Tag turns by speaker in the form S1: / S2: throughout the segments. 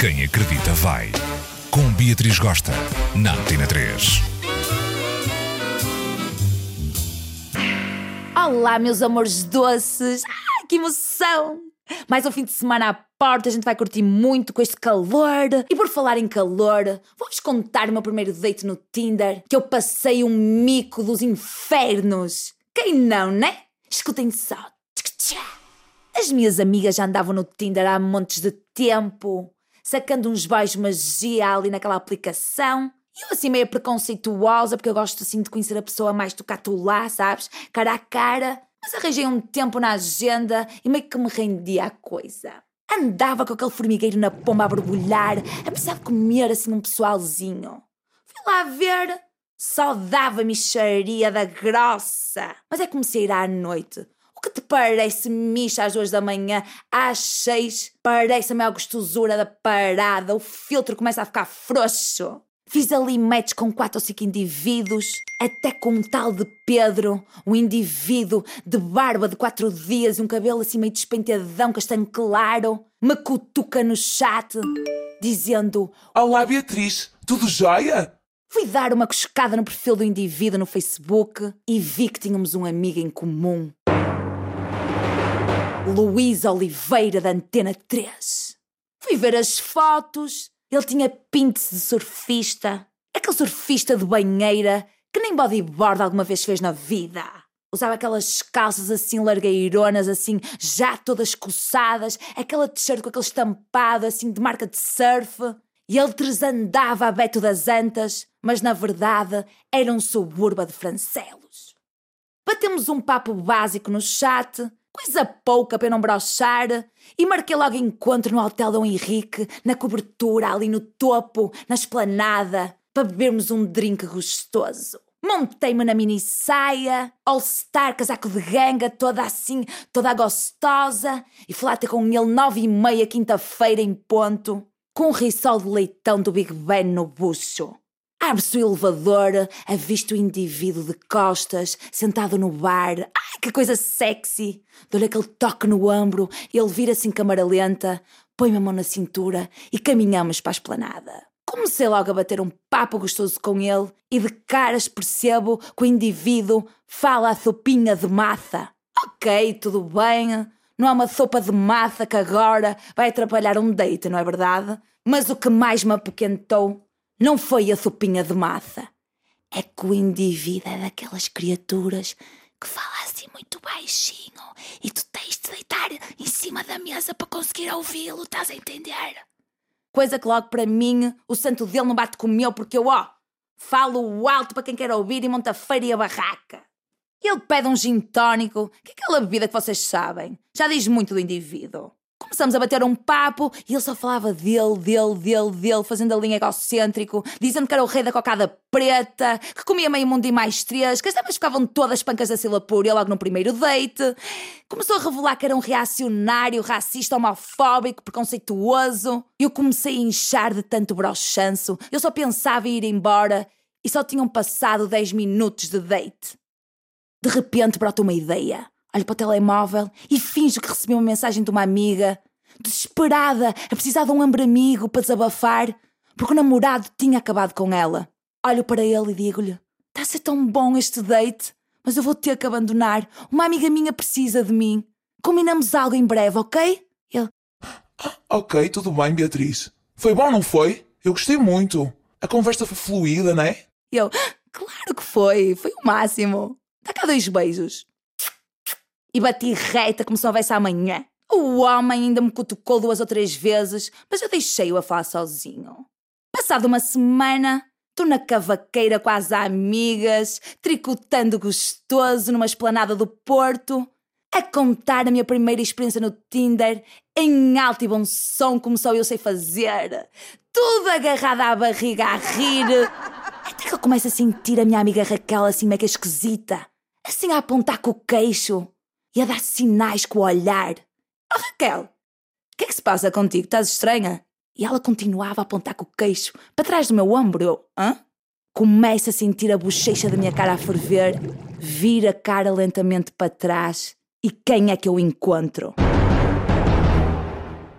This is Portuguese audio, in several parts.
S1: Quem acredita vai. Com Beatriz Gosta, na Antena 3.
S2: Olá, meus amores doces! Ai, que emoção! Mais um fim de semana à porta, a gente vai curtir muito com este calor. E por falar em calor, vou-vos contar o meu primeiro date no Tinder, que eu passei um mico dos infernos. Quem não, né? Escutem só. As minhas amigas já andavam no Tinder há montes de tempo, sacando uns beijos magia ali naquela aplicação. E eu assim meio preconceituosa, porque eu gosto assim de conhecer a pessoa mais do que lá, sabes? Cara a cara. Mas arranjei um tempo na agenda e meio que me rendia a coisa. Andava com aquele formigueiro na pomba a borbulhar, apesar de comer assim um pessoalzinho. Fui lá ver, só dava micharia da grossa. Mas é como se ir à noite. O que te parece micha às duas da manhã, às seis, parece a maior gostosura da parada, o filtro começa a ficar frouxo. Fiz ali match com quatro ou cinco indivíduos, até com um tal de Pedro, um indivíduo de barba de quatro dias e um cabelo assim meio despenteadão, castanho claro, me cutuca no chat, dizendo:
S3: Olá Beatriz, tudo jóia?
S2: Fui dar uma coscada no perfil do indivíduo no Facebook e vi que tínhamos um amigo em comum. Luís Oliveira da Antena 3. Fui ver as fotos. Ele tinha pintes de surfista. Aquele surfista de banheira que nem bodyboard alguma vez fez na vida. Usava aquelas calças assim largueironas, assim, já todas coçadas, aquela t-shirt com aquele estampado assim de marca de surf. E ele tresandava a Beto das Antas, mas na verdade era um subúrbio de Francelos. Batemos um papo básico no chat coisa pouca para não brochar, e marquei logo encontro no Hotel Dom Henrique, na cobertura, ali no topo, na esplanada, para bebermos um drink gostoso. Montei-me na mini saia, all-star, casaco de ganga, toda assim, toda gostosa, e fui lá ter com ele nove e meia, quinta-feira em ponto, com um risol de leitão do Big Ben no bucho. Abre-se o elevador, avista o indivíduo de costas, sentado no bar. Ai, que coisa sexy! Dou-lhe aquele toque no ombro ele vira-se em câmara lenta, põe-me a mão na cintura e caminhamos para a esplanada. Comecei logo a bater um papo gostoso com ele e de caras percebo que o indivíduo fala a sopinha de massa. Ok, tudo bem, não há uma sopa de massa que agora vai atrapalhar um date, não é verdade? Mas o que mais me apoquentou não foi a sopinha de massa. É que o indivíduo é daquelas criaturas que fala assim muito baixinho e tu tens de deitar em cima da mesa para conseguir ouvi-lo, estás a entender? Coisa que logo para mim o santo dele não bate com o meu porque eu, ó, falo alto para quem quer ouvir e monta feira e a barraca. Ele pede um gin tónico, que é aquela bebida que vocês sabem. Já diz muito do indivíduo. Começamos a bater um papo e ele só falava dele, dele, dele, dele, fazendo a linha egocêntrico, dizendo que era o rei da cocada preta, que comia meio mundo e mais três, que as damas ficavam todas pancas da Sila Púria logo no primeiro date. Começou a revelar que era um reacionário, racista, homofóbico, preconceituoso. Eu comecei a inchar de tanto brochanço. Eu só pensava em ir embora e só tinham passado 10 minutos de date. De repente brota uma ideia. Olho para o telemóvel e finjo que recebi uma mensagem de uma amiga, desesperada, a precisar de um ombro amigo para desabafar, porque o namorado tinha acabado com ela. Olho para ele e digo-lhe: Está a ser tão bom este date, mas eu vou ter que abandonar. Uma amiga minha precisa de mim. Combinamos algo em breve, ok? Ele:
S3: Ok, tudo bem, Beatriz. Foi bom, não foi? Eu gostei muito. A conversa foi fluida, não é?
S2: Eu: Claro que foi, foi o máximo. Dá cá dois beijos e bati reta como se não houvesse amanhã. O homem ainda me cutucou duas ou três vezes, mas eu deixei-o a falar sozinho. Passada uma semana, estou na cavaqueira com as amigas, tricotando gostoso numa esplanada do Porto, a contar a minha primeira experiência no Tinder, em alto e bom som, como só eu sei fazer. Tudo agarrada à barriga a rir. Até que eu começo a sentir a minha amiga Raquel assim mega esquisita. Assim a apontar com o queixo e a dar sinais com o olhar. Oh, Raquel, o que é que se passa contigo? Estás estranha? E ela continuava a apontar com o queixo para trás do meu ombro. Eu, hã? Começo a sentir a bochecha da minha cara a ferver, vira a cara lentamente para trás e quem é que eu encontro?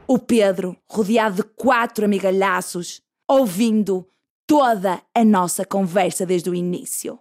S2: O Pedro, rodeado de quatro amigalhaços, ouvindo toda a nossa conversa desde o início.